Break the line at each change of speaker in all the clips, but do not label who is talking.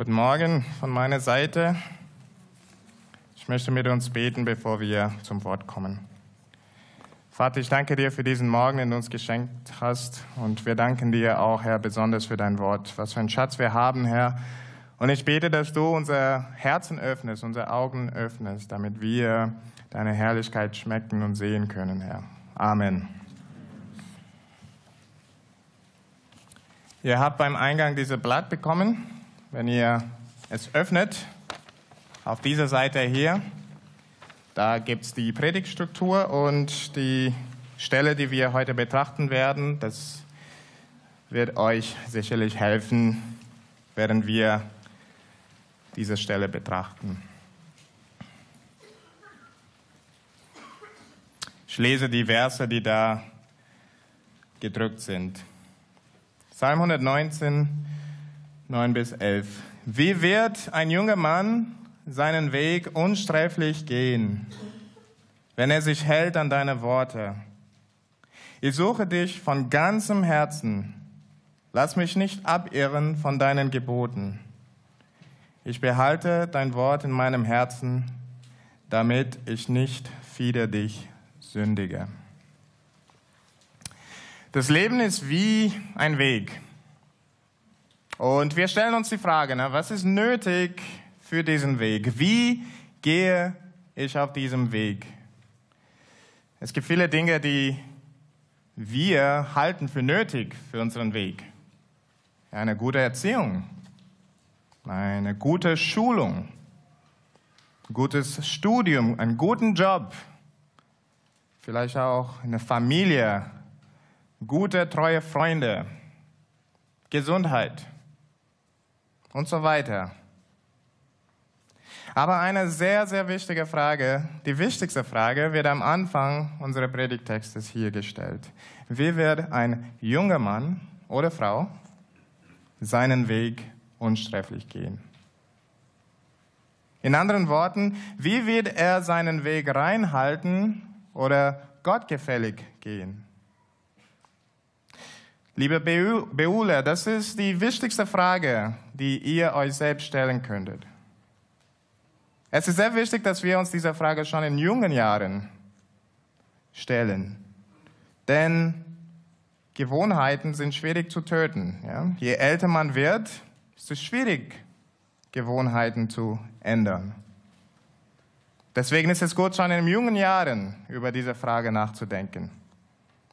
Guten Morgen von meiner Seite. Ich möchte mit uns beten, bevor wir zum Wort kommen. Vater, ich danke dir für diesen Morgen, den du uns geschenkt hast. Und wir danken dir auch, Herr, besonders für dein Wort. Was für einen Schatz wir haben, Herr. Und ich bete, dass du unser Herzen öffnest, unsere Augen öffnest, damit wir deine Herrlichkeit schmecken und sehen können, Herr. Amen. Ihr habt beim Eingang dieses Blatt bekommen. Wenn ihr es öffnet, auf dieser Seite hier, da gibt es die Predigtstruktur und die Stelle, die wir heute betrachten werden. Das wird euch sicherlich helfen, während wir diese Stelle betrachten. Ich lese die Verse, die da gedrückt sind. Psalm 119, 9 bis 11. Wie wird ein junger Mann seinen Weg unsträflich gehen, wenn er sich hält an deine Worte? Ich suche dich von ganzem Herzen. Lass mich nicht abirren von deinen Geboten. Ich behalte dein Wort in meinem Herzen, damit ich nicht wieder dich sündige. Das Leben ist wie ein Weg. Und wir stellen uns die Frage, na, was ist nötig für diesen Weg? Wie gehe ich auf diesem Weg? Es gibt viele Dinge, die wir halten für nötig für unseren Weg. Eine gute Erziehung, eine gute Schulung, gutes Studium, einen guten Job, vielleicht auch eine Familie, gute, treue Freunde, Gesundheit und so weiter. Aber eine sehr, sehr wichtige Frage, die wichtigste Frage, wird am Anfang unseres Predigtextes hier gestellt. Wie wird ein junger Mann oder Frau seinen Weg unsträflich gehen? In anderen Worten, wie wird er seinen Weg reinhalten oder gottgefällig gehen? Liebe Beule, das ist die wichtigste Frage, die ihr euch selbst stellen könntet. Es ist sehr wichtig, dass wir uns diese Frage schon in jungen Jahren stellen. Denn Gewohnheiten sind schwierig zu töten. Ja? Je älter man wird, ist es schwierig, Gewohnheiten zu ändern. Deswegen ist es gut, schon in jungen Jahren über diese Frage nachzudenken.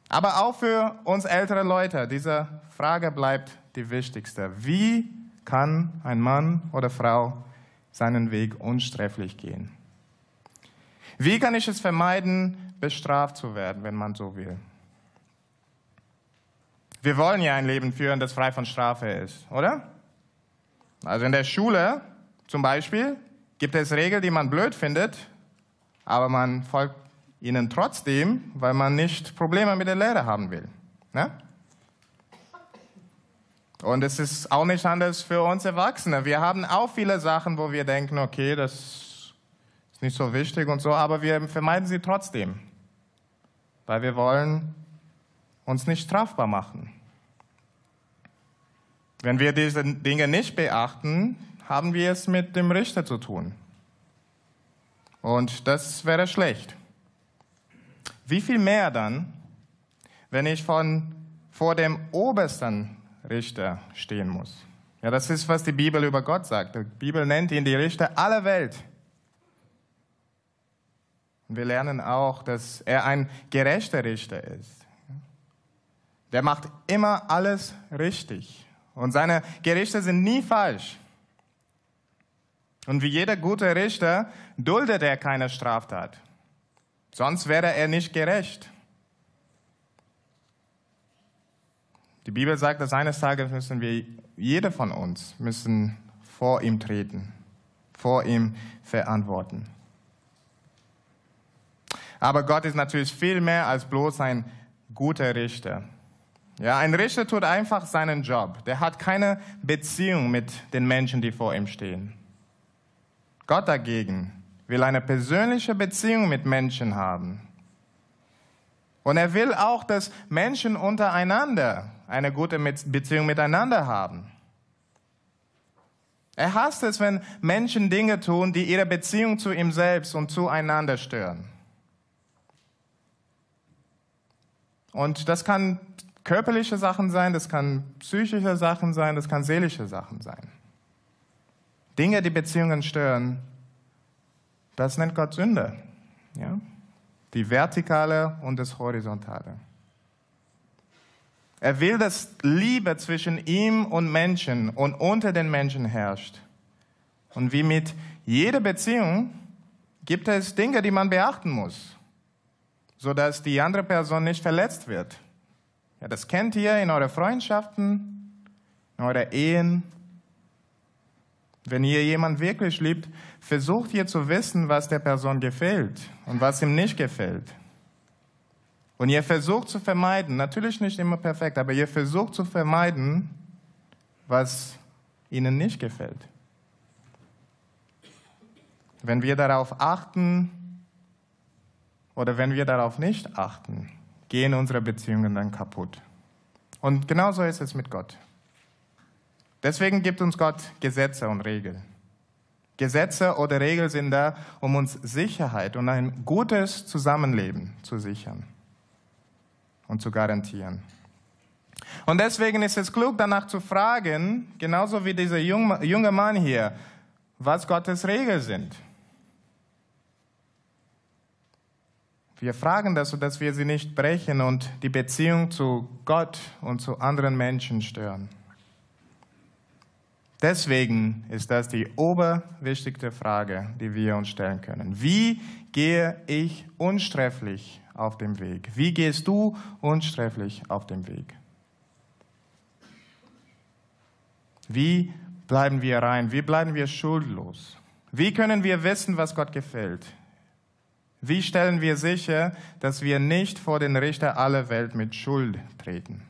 Aber auch für uns ältere Leute, diese Frage bleibt die wichtigste. Wie kann ein Mann oder Frau seinen Weg unsträflich gehen? Wie kann ich es vermeiden, bestraft zu werden, wenn man so will? Wir wollen ja ein Leben führen, das frei von Strafe ist, oder? Also in der Schule zum Beispiel gibt es Regeln, die man blöd findet, aber man folgt ihnen trotzdem, weil man nicht Probleme mit der Lehre haben will. Ne? Und es ist auch nicht anders für uns Erwachsene. Wir haben auch viele Sachen, wo wir denken, okay, das ist nicht so wichtig und so, aber wir vermeiden sie trotzdem, weil wir wollen uns nicht strafbar machen. Wenn wir diese Dinge nicht beachten, haben wir es mit dem Richter zu tun. Und das wäre schlecht. Wie viel mehr dann, wenn ich von, vor dem obersten Richter stehen muss? Ja, das ist, was die Bibel über Gott sagt. Die Bibel nennt ihn die Richter aller Welt. Und wir lernen auch, dass er ein gerechter Richter ist. Der macht immer alles richtig. Und seine Gerichte sind nie falsch. Und wie jeder gute Richter duldet er keine Straftat. Sonst wäre er nicht gerecht. Die Bibel sagt, dass eines Tages müssen wir, jeder von uns, müssen vor ihm treten, vor ihm verantworten. Aber Gott ist natürlich viel mehr als bloß ein guter Richter. Ja, ein Richter tut einfach seinen Job. Der hat keine Beziehung mit den Menschen, die vor ihm stehen. Gott dagegen will eine persönliche Beziehung mit Menschen haben. Und er will auch, dass Menschen untereinander eine gute Beziehung miteinander haben. Er hasst es, wenn Menschen Dinge tun, die ihre Beziehung zu ihm selbst und zueinander stören. Und das kann körperliche Sachen sein, das kann psychische Sachen sein, das kann seelische Sachen sein. Dinge, die Beziehungen stören, das nennt Gott Sünde. Ja? Die vertikale und das horizontale. Er will, dass Liebe zwischen ihm und Menschen und unter den Menschen herrscht. Und wie mit jeder Beziehung gibt es Dinge, die man beachten muss, sodass die andere Person nicht verletzt wird. Ja, das kennt ihr in euren Freundschaften, in euren Ehen. Wenn ihr jemand wirklich liebt, versucht ihr zu wissen, was der Person gefällt und was ihm nicht gefällt. Und ihr versucht zu vermeiden, natürlich nicht immer perfekt, aber ihr versucht zu vermeiden, was ihnen nicht gefällt. Wenn wir darauf achten oder wenn wir darauf nicht achten, gehen unsere Beziehungen dann kaputt. Und genauso ist es mit Gott. Deswegen gibt uns Gott Gesetze und Regeln. Gesetze oder Regeln sind da, um uns Sicherheit und ein gutes Zusammenleben zu sichern und zu garantieren. Und deswegen ist es klug, danach zu fragen, genauso wie dieser junge Mann hier, was Gottes Regeln sind. Wir fragen das, sodass wir sie nicht brechen und die Beziehung zu Gott und zu anderen Menschen stören. Deswegen ist das die oberwichtigste Frage, die wir uns stellen können. Wie gehe ich unsträflich auf dem Weg? Wie gehst du unsträflich auf dem Weg? Wie bleiben wir rein? Wie bleiben wir schuldlos? Wie können wir wissen, was Gott gefällt? Wie stellen wir sicher, dass wir nicht vor den Richter aller Welt mit Schuld treten?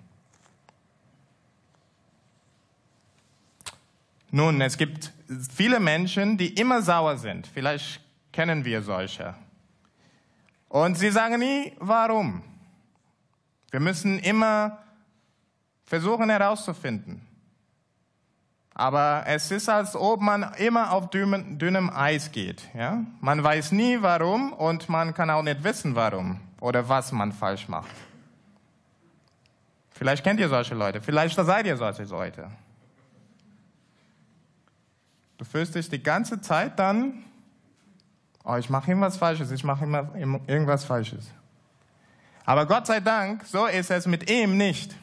Nun, es gibt viele Menschen, die immer sauer sind. Vielleicht kennen wir solche. Und sie sagen nie, warum. Wir müssen immer versuchen herauszufinden. Aber es ist, als ob man immer auf dünnem, Eis geht. Ja? Man weiß nie warum und man kann auch nicht wissen warum oder was man falsch macht. Vielleicht kennt ihr solche Leute, vielleicht seid ihr solche Leute. Du fühlst dich die ganze Zeit dann oh, ich mache irgendwas Falsches, ich mache immer irgendwas Falsches. Aber Gott sei Dank, so ist es mit ihm nicht.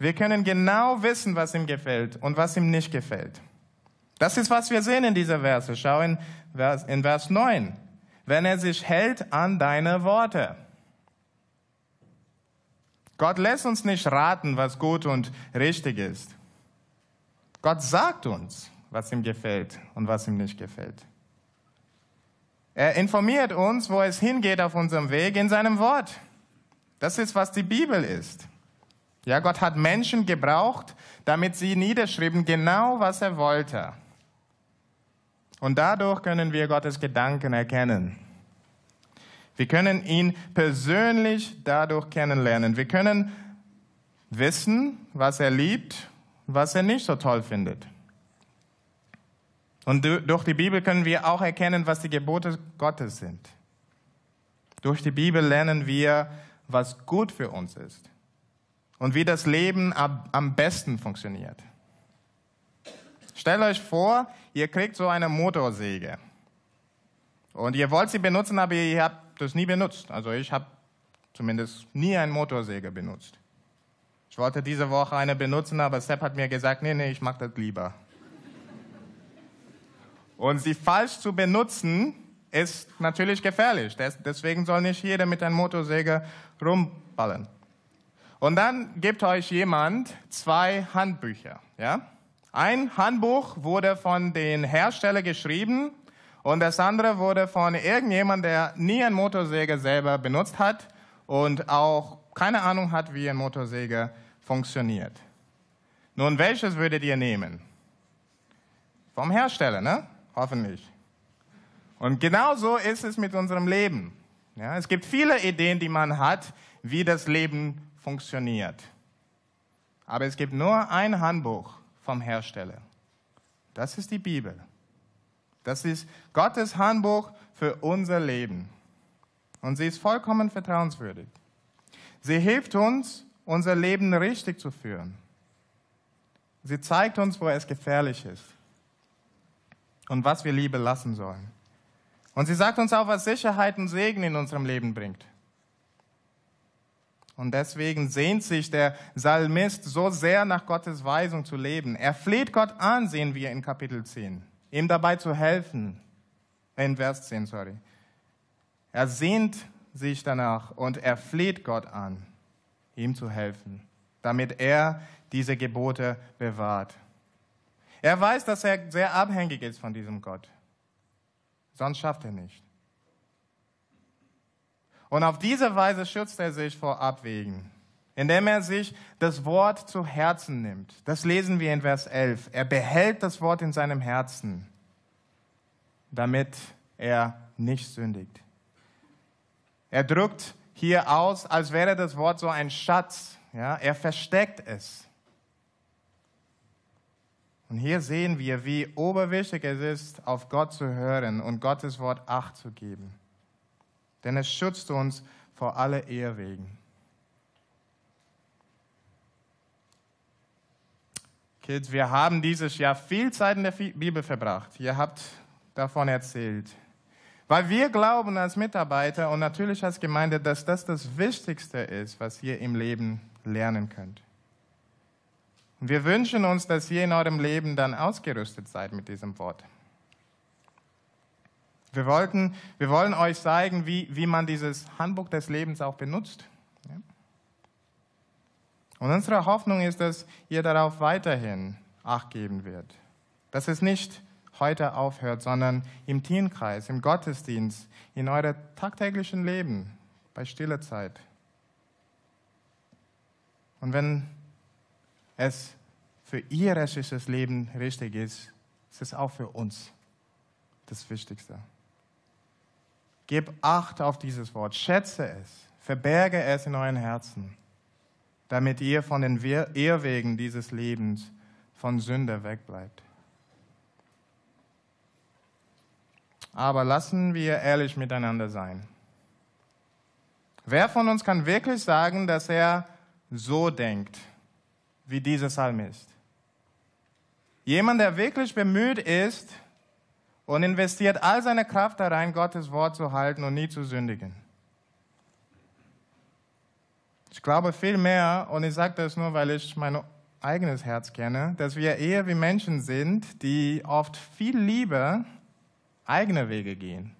Wir können genau wissen, was ihm gefällt und was ihm nicht gefällt. Das ist, was wir sehen in dieser Verse. Schau in Vers, in Vers 9. Wenn er sich hält an deine Worte. Gott lässt uns nicht raten, was gut und richtig ist. Gott sagt uns, was ihm gefällt und was ihm nicht gefällt. Er informiert uns, wo es hingeht auf unserem Weg in seinem Wort. Das ist, was die Bibel ist. Ja, Gott hat Menschen gebraucht, damit sie niederschrieben genau, was er wollte. Und dadurch können wir Gottes Gedanken erkennen. Wir können ihn persönlich dadurch kennenlernen. Wir können wissen, was er liebt, was er nicht so toll findet. Und durch die Bibel können wir auch erkennen, was die Gebote Gottes sind. Durch die Bibel lernen wir, was gut für uns ist und wie das Leben am besten funktioniert. Stellt euch vor, ihr kriegt so eine Motorsäge und ihr wollt sie benutzen, aber ihr habt das nie benutzt. Also ich habe zumindest nie eine Motorsäge benutzt. Ich wollte diese Woche eine benutzen, aber Sepp hat mir gesagt, nee, nee, ich mache das lieber. Und sie falsch zu benutzen, ist natürlich gefährlich. Deswegen soll nicht jeder mit einem Motorsäger rumballen. Und dann gibt euch jemand zwei Handbücher. Ja? Ein Handbuch wurde von den Herstellern geschrieben und das andere wurde von irgendjemand, der nie einen Motorsäger selber benutzt hat und auch keine Ahnung hat, wie ein Motorsäger funktioniert. Nun, welches würdet ihr nehmen? Vom Hersteller, ne? Hoffentlich. Und genauso ist es mit unserem Leben. Ja, es gibt viele Ideen, die man hat, wie das Leben funktioniert. Aber es gibt nur ein Handbuch vom Hersteller. Das ist die Bibel. Das ist Gottes Handbuch für unser Leben. Und sie ist vollkommen vertrauenswürdig. Sie hilft uns, unser Leben richtig zu führen. Sie zeigt uns, wo es gefährlich ist und was wir Liebe lassen sollen. Und sie sagt uns auch, was Sicherheit und Segen in unserem Leben bringt. Und deswegen sehnt sich der Psalmist so sehr nach Gottes Weisung zu leben. Er fleht Gott an, sehen wir in Kapitel 10, ihm dabei zu helfen. In Vers 10, sorry. Er sehnt sich danach und er fleht Gott an, ihm zu helfen, damit er diese Gebote bewahrt. Er weiß, dass er sehr abhängig ist von diesem Gott. Sonst schafft er nicht. Und auf diese Weise schützt er sich vor Abwägen, indem er sich das Wort zu Herzen nimmt. Das lesen wir in Vers 11. Er behält das Wort in seinem Herzen, damit er nicht sündigt. Er drückt hier aus, als wäre das Wort so ein Schatz. Ja? Er versteckt es. Und hier sehen wir, wie oberwichtig es ist, auf Gott zu hören und Gottes Wort Acht zu geben. Denn es schützt uns vor alle Ehrwegen. Kids, wir haben dieses Jahr viel Zeit in der Bibel verbracht. Ihr habt davon erzählt. Weil wir glauben als Mitarbeiter und natürlich als Gemeinde, dass das das Wichtigste ist, was ihr im Leben lernen könnt. Und wir wünschen uns, dass ihr in eurem Leben dann ausgerüstet seid mit diesem Wort. Wir, wollten, wir wollen euch zeigen, wie, wie man dieses Handbuch des Lebens auch benutzt. Und unsere Hoffnung ist, dass ihr darauf weiterhin Acht geben wird. Dass es nicht heute aufhört, sondern im Teamkreis, im Gottesdienst, in eurem tagtäglichen Leben, bei stiller Zeit. Und wenn es für ihr restliches Leben richtig ist, ist es auch für uns das Wichtigste. Gebt Acht auf dieses Wort, schätze es, verberge es in euren Herzen, damit ihr von den Irrwegen dieses Lebens von Sünde wegbleibt. Aber lassen wir ehrlich miteinander sein. Wer von uns kann wirklich sagen, dass er so denkt, wie dieser Psalmist? Jemand, der wirklich bemüht ist und investiert all seine Kraft da rein, Gottes Wort zu halten und nie zu sündigen. Ich glaube viel mehr, und ich sage das nur, weil ich mein eigenes Herz kenne, dass wir eher wie Menschen sind, die oft viel lieber eigene Wege gehen.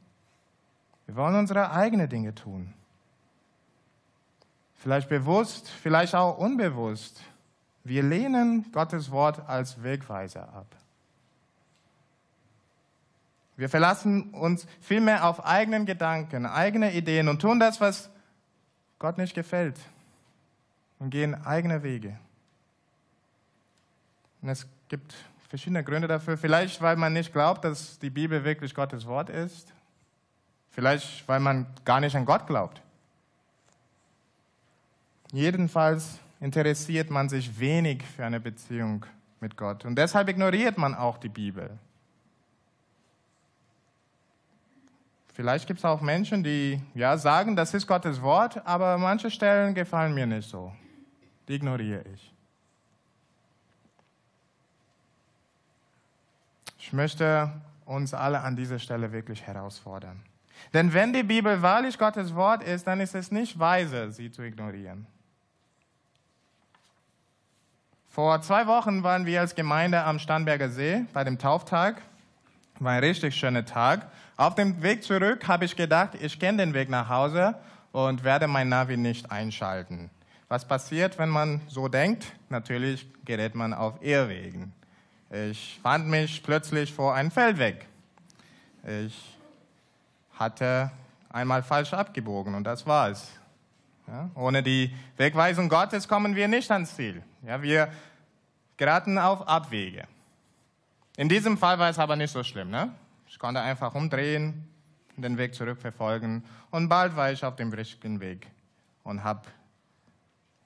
Wir wollen unsere eigenen Dinge tun. Vielleicht bewusst, vielleicht auch unbewusst. Wir lehnen Gottes Wort als Wegweiser ab. Wir verlassen uns vielmehr auf eigenen Gedanken, eigene Ideen und tun das, was Gott nicht gefällt und gehen eigene Wege. Und es gibt verschiedene Gründe dafür. Vielleicht, weil man nicht glaubt, dass die Bibel wirklich Gottes Wort ist. Vielleicht, weil man gar nicht an Gott glaubt. Jedenfalls interessiert man sich wenig für eine Beziehung mit Gott. Und deshalb ignoriert man auch die Bibel. Vielleicht gibt es auch Menschen, die ja sagen, das ist Gottes Wort, aber manche Stellen gefallen mir nicht so. Die ignoriere ich. Ich möchte uns alle an dieser Stelle wirklich herausfordern. Denn wenn die Bibel wahrlich Gottes Wort ist, dann ist es nicht weise, sie zu ignorieren. Vor zwei Wochen waren wir als Gemeinde am Starnberger See bei dem Tauftag. War ein richtig schöner Tag. Auf dem Weg zurück habe ich gedacht, ich kenne den Weg nach Hause und werde mein Navi nicht einschalten. Was passiert, wenn man so denkt? Natürlich gerät man auf Irrwegen. Ich fand mich plötzlich vor einem Feldweg. Ich hatte einmal falsch abgebogen und das war's. Ja, ohne die Wegweisung Gottes kommen wir nicht ans Ziel. Ja, wir geraten auf Abwege. In diesem Fall war es aber nicht so schlimm. Ne? Ich konnte einfach umdrehen, den Weg zurückverfolgen und bald war ich auf dem richtigen Weg und habe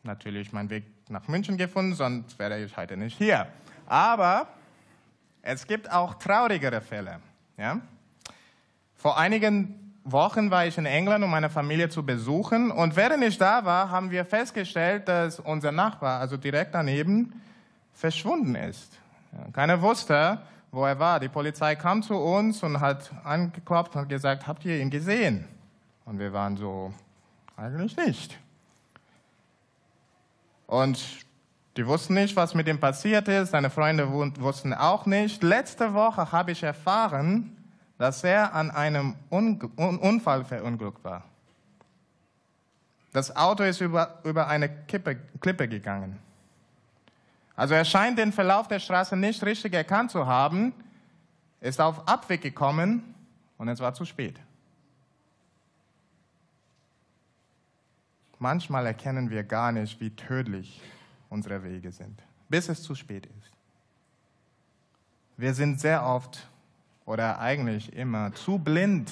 natürlich meinen Weg nach München gefunden, sonst wäre ich heute nicht hier. Aber es gibt auch traurigere Fälle. Ja? Vor einigen Wochen war ich in England, um meine Familie zu besuchen. Und während ich da war, haben wir festgestellt, dass unser Nachbar, also direkt daneben, verschwunden ist. Keiner wusste, wo er war. Die Polizei kam zu uns und hat angeklopft und gesagt, habt ihr ihn gesehen? Und wir waren so, eigentlich nicht. Und die wussten nicht, was mit ihm passiert ist. Seine Freunde wussten auch nicht. Letzte Woche habe ich erfahren, dass er an einem Unfall verunglückt war. Das Auto ist über, über eine Kippe, Klippe gegangen. Also er scheint den Verlauf der Straße nicht richtig erkannt zu haben, ist auf Abweg gekommen und es war zu spät. Manchmal erkennen wir gar nicht, wie tödlich unsere Wege sind, bis es zu spät ist. Wir sind sehr oft oder eigentlich immer zu blind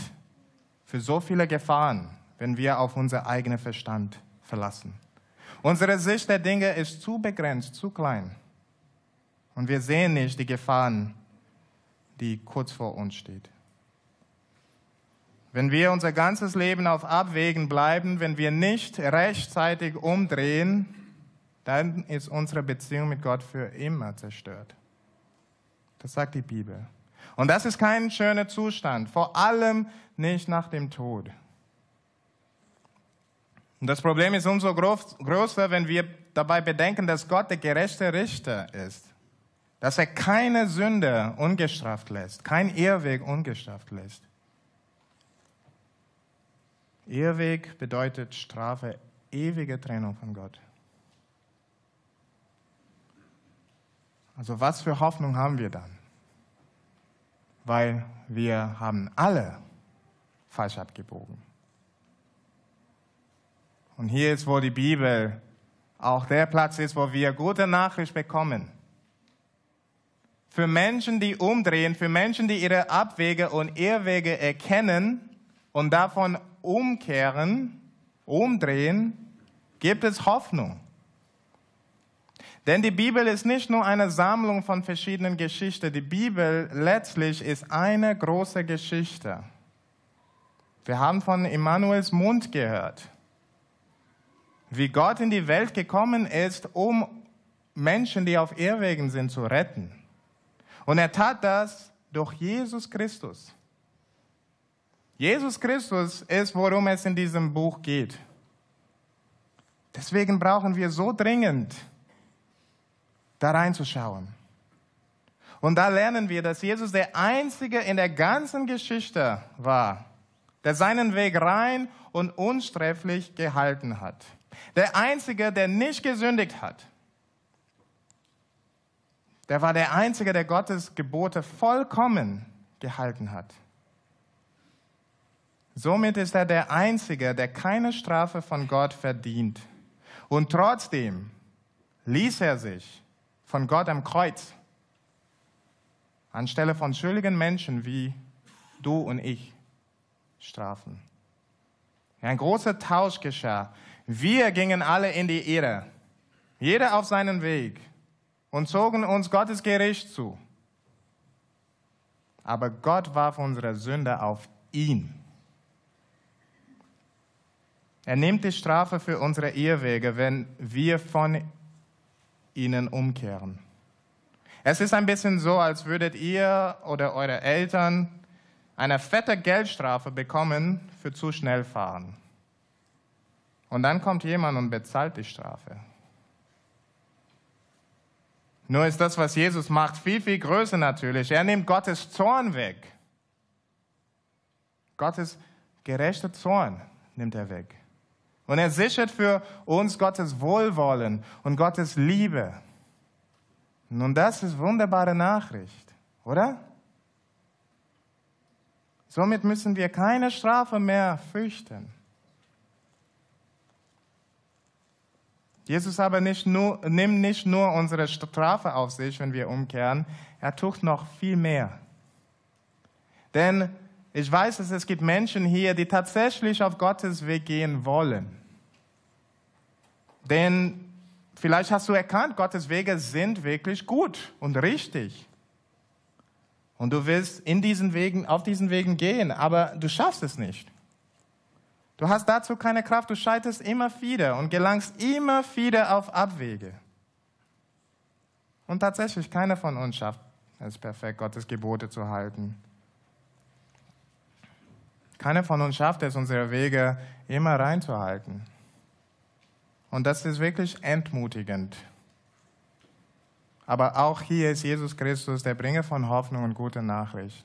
für so viele Gefahren, wenn wir auf unser eigenen Verstand verlassen. Unsere Sicht der Dinge ist zu begrenzt, zu klein. Und wir sehen nicht die Gefahren, die kurz vor uns stehen. Wenn wir unser ganzes Leben auf Abwägen bleiben, wenn wir nicht rechtzeitig umdrehen, dann ist unsere Beziehung mit Gott für immer zerstört. Das sagt die Bibel. Und das ist kein schöner Zustand, vor allem nicht nach dem Tod. Und das Problem ist umso größer, wenn wir dabei bedenken, dass Gott der gerechte Richter ist. Dass er keine Sünde ungestraft lässt, kein Irrweg ungestraft lässt. Irrweg bedeutet Strafe, ewige Trennung von Gott. Also was für Hoffnung haben wir dann? weil wir haben alle falsch abgebogen. Und hier ist, wo die Bibel auch der Platz ist, wo wir gute Nachricht bekommen. Für Menschen, die umdrehen, für Menschen, die ihre Abwege und Irrwege erkennen und davon umkehren, umdrehen, gibt es Hoffnung. Denn die Bibel ist nicht nur eine Sammlung von verschiedenen Geschichten. Die Bibel letztlich ist eine große Geschichte. Wir haben von Immanuels Mund gehört, wie Gott in die Welt gekommen ist, um Menschen, die auf Irrwegen sind, zu retten. Und er tat das durch Jesus Christus. Jesus Christus ist, worum es in diesem Buch geht. Deswegen brauchen wir so dringend da reinzuschauen. Und da lernen wir, dass Jesus der Einzige in der ganzen Geschichte war, der seinen Weg rein und unsträflich gehalten hat. Der Einzige, der nicht gesündigt hat. Der war der Einzige, der Gottes Gebote vollkommen gehalten hat. Somit ist er der Einzige, der keine Strafe von Gott verdient. Und trotzdem ließ er sich von Gott am Kreuz anstelle von schuldigen Menschen wie du und ich strafen. Ein großer Tausch geschah. Wir gingen alle in die Irre, jeder auf seinen Weg und zogen uns Gottes Gericht zu. Aber Gott warf unsere Sünde auf ihn. Er nimmt die Strafe für unsere Irrwege, wenn wir von ihnen umkehren. Es ist ein bisschen so, als würdet ihr oder eure Eltern eine fette Geldstrafe bekommen für zu schnell fahren. Und dann kommt jemand und bezahlt die Strafe. Nur ist das, was Jesus macht, viel, viel größer natürlich. Er nimmt Gottes Zorn weg. Gottes gerechter Zorn nimmt er weg. Und er sichert für uns Gottes Wohlwollen und Gottes Liebe. Nun, das ist wunderbare Nachricht, oder? Somit müssen wir keine Strafe mehr fürchten. Jesus aber nicht nur, nimmt nicht nur unsere Strafe auf sich, wenn wir umkehren, er tut noch viel mehr. Denn ich weiß, dass es gibt Menschen hier, die tatsächlich auf Gottes Weg gehen wollen. Denn vielleicht hast du erkannt, Gottes Wege sind wirklich gut und richtig. Und du willst in diesen Wegen, auf diesen Wegen gehen, aber du schaffst es nicht. Du hast dazu keine Kraft, du scheiterst immer wieder und gelangst immer wieder auf Abwege. Und tatsächlich, keiner von uns schafft es perfekt, Gottes Gebote zu halten. Keiner von uns schafft es, unsere Wege immer reinzuhalten. Und das ist wirklich entmutigend. Aber auch hier ist Jesus Christus der Bringer von Hoffnung und guter Nachricht.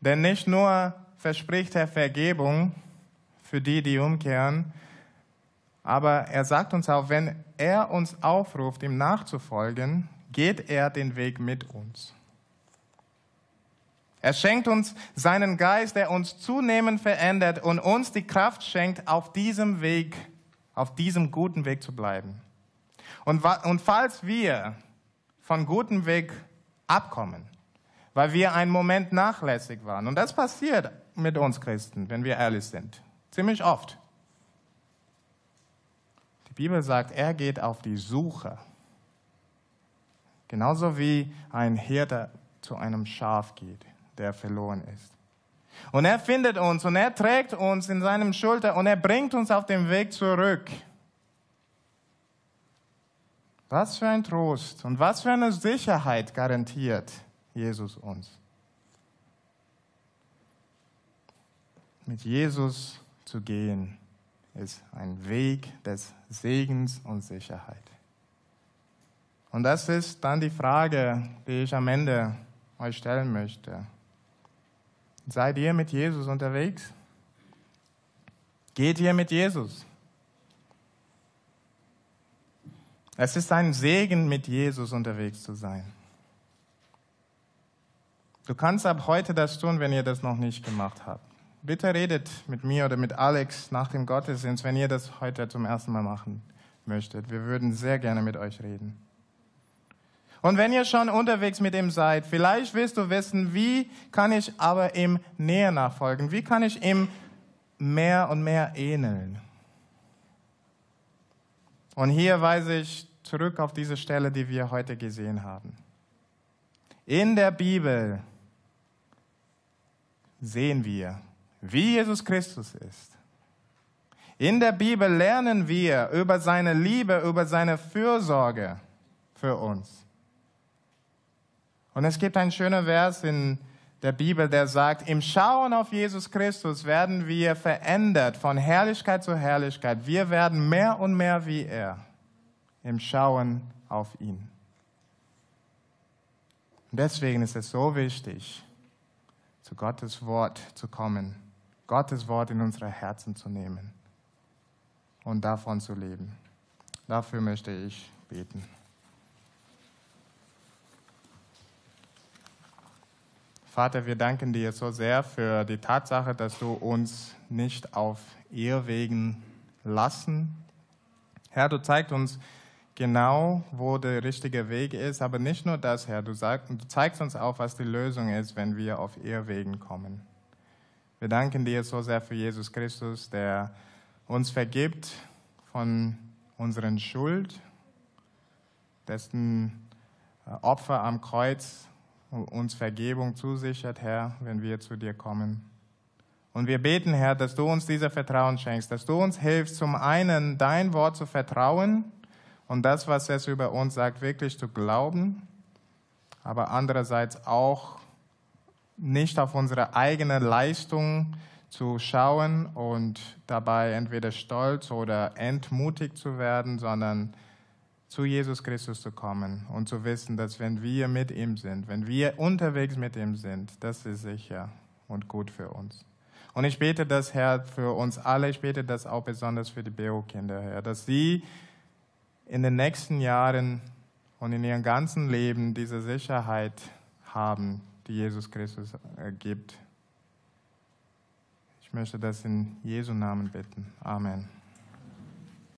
Denn nicht nur verspricht er Vergebung für die, die umkehren, aber er sagt uns auch, wenn er uns aufruft, ihm nachzufolgen, geht er den Weg mit uns. Er schenkt uns seinen Geist, der uns zunehmend verändert und uns die Kraft schenkt, auf diesem Weg, auf diesem guten Weg zu bleiben. Und, und falls wir von gutem Weg abkommen, weil wir einen Moment nachlässig waren, und das passiert mit uns Christen, wenn wir ehrlich sind, ziemlich oft, Bibel sagt, er geht auf die Suche. Genauso wie ein Hirte zu einem Schaf geht, der verloren ist. Und er findet uns und er trägt uns in seinem Schulter und er bringt uns auf den Weg zurück. Was für ein Trost und was für eine Sicherheit garantiert Jesus uns. Mit Jesus zu gehen ist ein Weg des Segens und Sicherheit. Und das ist dann die Frage, die ich am Ende euch stellen möchte. Seid ihr mit Jesus unterwegs? Geht ihr mit Jesus? Es ist ein Segen, mit Jesus unterwegs zu sein. Du kannst ab heute das tun, wenn ihr das noch nicht gemacht habt. Bitte redet mit mir oder mit Alex nach dem Gottesdienst, wenn ihr das heute zum ersten Mal machen möchtet. Wir würden sehr gerne mit euch reden. Und wenn ihr schon unterwegs mit ihm seid, vielleicht willst du wissen, wie kann ich aber ihm näher nachfolgen? Wie kann ich ihm mehr und mehr ähneln? Und hier weise ich zurück auf diese Stelle, die wir heute gesehen haben. In der Bibel sehen wir, wie Jesus Christus ist. In der Bibel lernen wir über seine Liebe, über seine Fürsorge für uns. Und es gibt einen schönen Vers in der Bibel, der sagt, im Schauen auf Jesus Christus werden wir verändert von Herrlichkeit zu Herrlichkeit. Wir werden mehr und mehr wie er im Schauen auf ihn. Und deswegen ist es so wichtig, zu Gottes Wort zu kommen Gottes Wort in unsere Herzen zu nehmen und davon zu leben. Dafür möchte ich beten. Vater, wir danken dir so sehr für die Tatsache, dass du uns nicht auf Irrwegen lassen. Herr, du zeigst uns genau, wo der richtige Weg ist, aber nicht nur das, Herr, du, zeigst uns auch, was die Lösung ist, wenn wir auf Irrwegen kommen. Wir danken dir so sehr für Jesus Christus, der uns vergibt von unseren Schuld, dessen äh, Opfer am Kreuz uns Vergebung zusichert, Herr, wenn wir zu dir kommen. Und wir beten, Herr, dass du uns dieser Vertrauen schenkst, dass du uns hilfst, zum einen dein Wort zu vertrauen und das, was es über uns sagt, wirklich zu glauben, aber andererseits auch nicht auf unsere eigene Leistung zu schauen und dabei entweder stolz oder entmutigt zu werden, sondern zu Jesus Christus zu kommen und zu wissen, dass wenn wir mit ihm sind, wenn wir unterwegs mit ihm sind, das ist sicher und gut für uns. Und ich bete das, Herr, für uns alle, ich bete das auch besonders für die BO-Kinder, Herr, dass sie in den nächsten Jahren und in ihrem ganzen Leben diese Sicherheit haben, die Jesus Christus äh, gibt. Ich möchte das in Jesu Namen bitten. Amen.